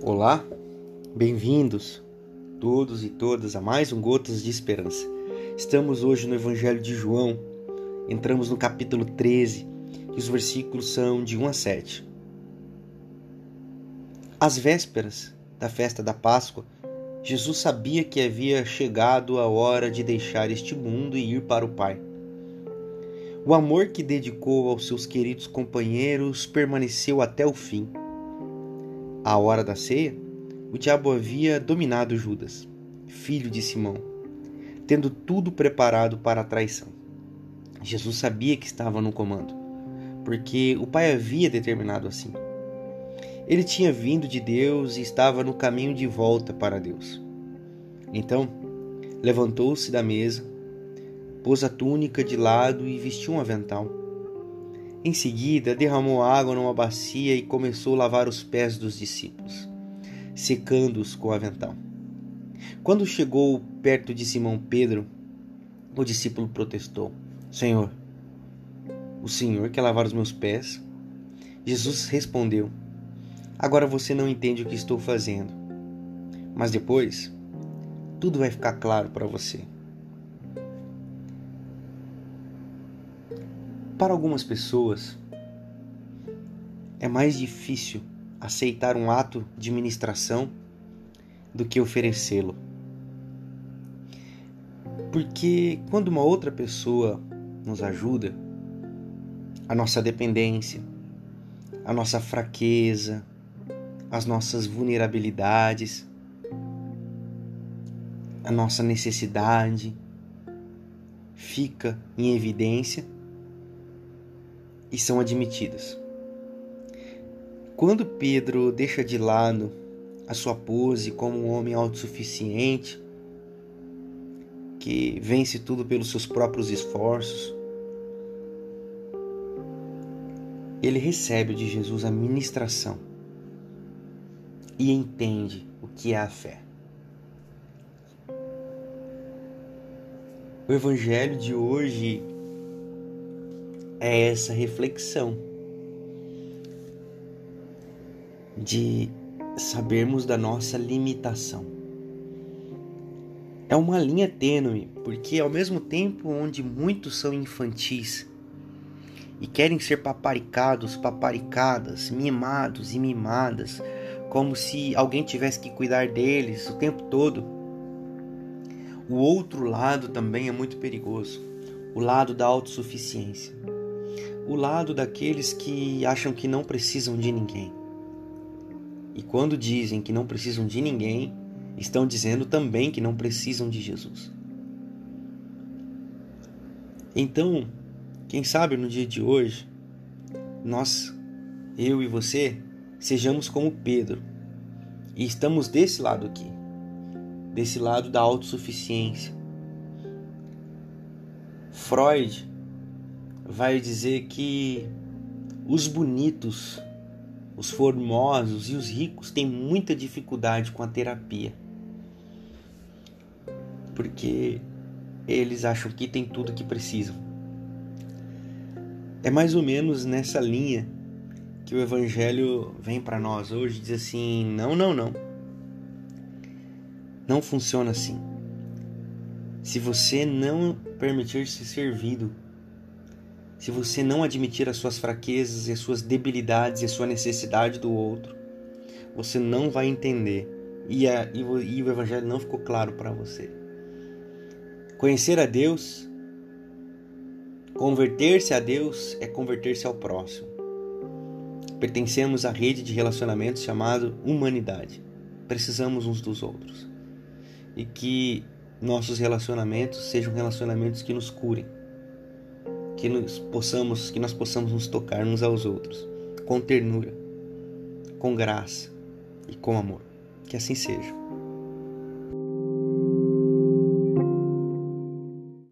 Olá, bem-vindos todos e todas a mais um Gotas de Esperança. Estamos hoje no Evangelho de João, entramos no capítulo 13 e os versículos são de 1 a 7. Às vésperas da festa da Páscoa, Jesus sabia que havia chegado a hora de deixar este mundo e ir para o Pai. O amor que dedicou aos seus queridos companheiros permaneceu até o fim. À hora da ceia, o diabo havia dominado Judas, filho de Simão, tendo tudo preparado para a traição. Jesus sabia que estava no comando, porque o Pai havia determinado assim. Ele tinha vindo de Deus e estava no caminho de volta para Deus. Então, levantou-se da mesa, pôs a túnica de lado e vestiu um avental. Em seguida, derramou água numa bacia e começou a lavar os pés dos discípulos, secando-os com o avental. Quando chegou perto de Simão Pedro, o discípulo protestou: Senhor, o Senhor quer lavar os meus pés? Jesus respondeu: Agora você não entende o que estou fazendo, mas depois tudo vai ficar claro para você. Para algumas pessoas, é mais difícil aceitar um ato de ministração do que oferecê-lo. Porque quando uma outra pessoa nos ajuda, a nossa dependência, a nossa fraqueza, as nossas vulnerabilidades, a nossa necessidade fica em evidência e são admitidas. Quando Pedro deixa de lado a sua pose como um homem autossuficiente, que vence tudo pelos seus próprios esforços, ele recebe de Jesus a ministração e entende o que é a fé. O Evangelho de hoje é essa reflexão de sabermos da nossa limitação. É uma linha tênue, porque ao mesmo tempo onde muitos são infantis e querem ser paparicados, paparicadas, mimados e mimadas, como se alguém tivesse que cuidar deles o tempo todo. O outro lado também é muito perigoso, o lado da autossuficiência o lado daqueles que acham que não precisam de ninguém. E quando dizem que não precisam de ninguém, estão dizendo também que não precisam de Jesus. Então, quem sabe no dia de hoje, nós, eu e você, sejamos como Pedro e estamos desse lado aqui, desse lado da autossuficiência. Freud vai dizer que os bonitos, os formosos e os ricos têm muita dificuldade com a terapia. Porque eles acham que tem tudo que precisam. É mais ou menos nessa linha que o evangelho vem para nós hoje, diz assim: "Não, não, não. Não funciona assim. Se você não permitir ser servido se você não admitir as suas fraquezas e as suas debilidades e a sua necessidade do outro, você não vai entender e, a, e, o, e o Evangelho não ficou claro para você. Conhecer a Deus, converter-se a Deus é converter-se ao próximo. Pertencemos à rede de relacionamentos chamado humanidade. Precisamos uns dos outros. E que nossos relacionamentos sejam relacionamentos que nos curem que nós possamos, que nós possamos nos tocar uns aos outros com ternura, com graça e com amor. Que assim seja.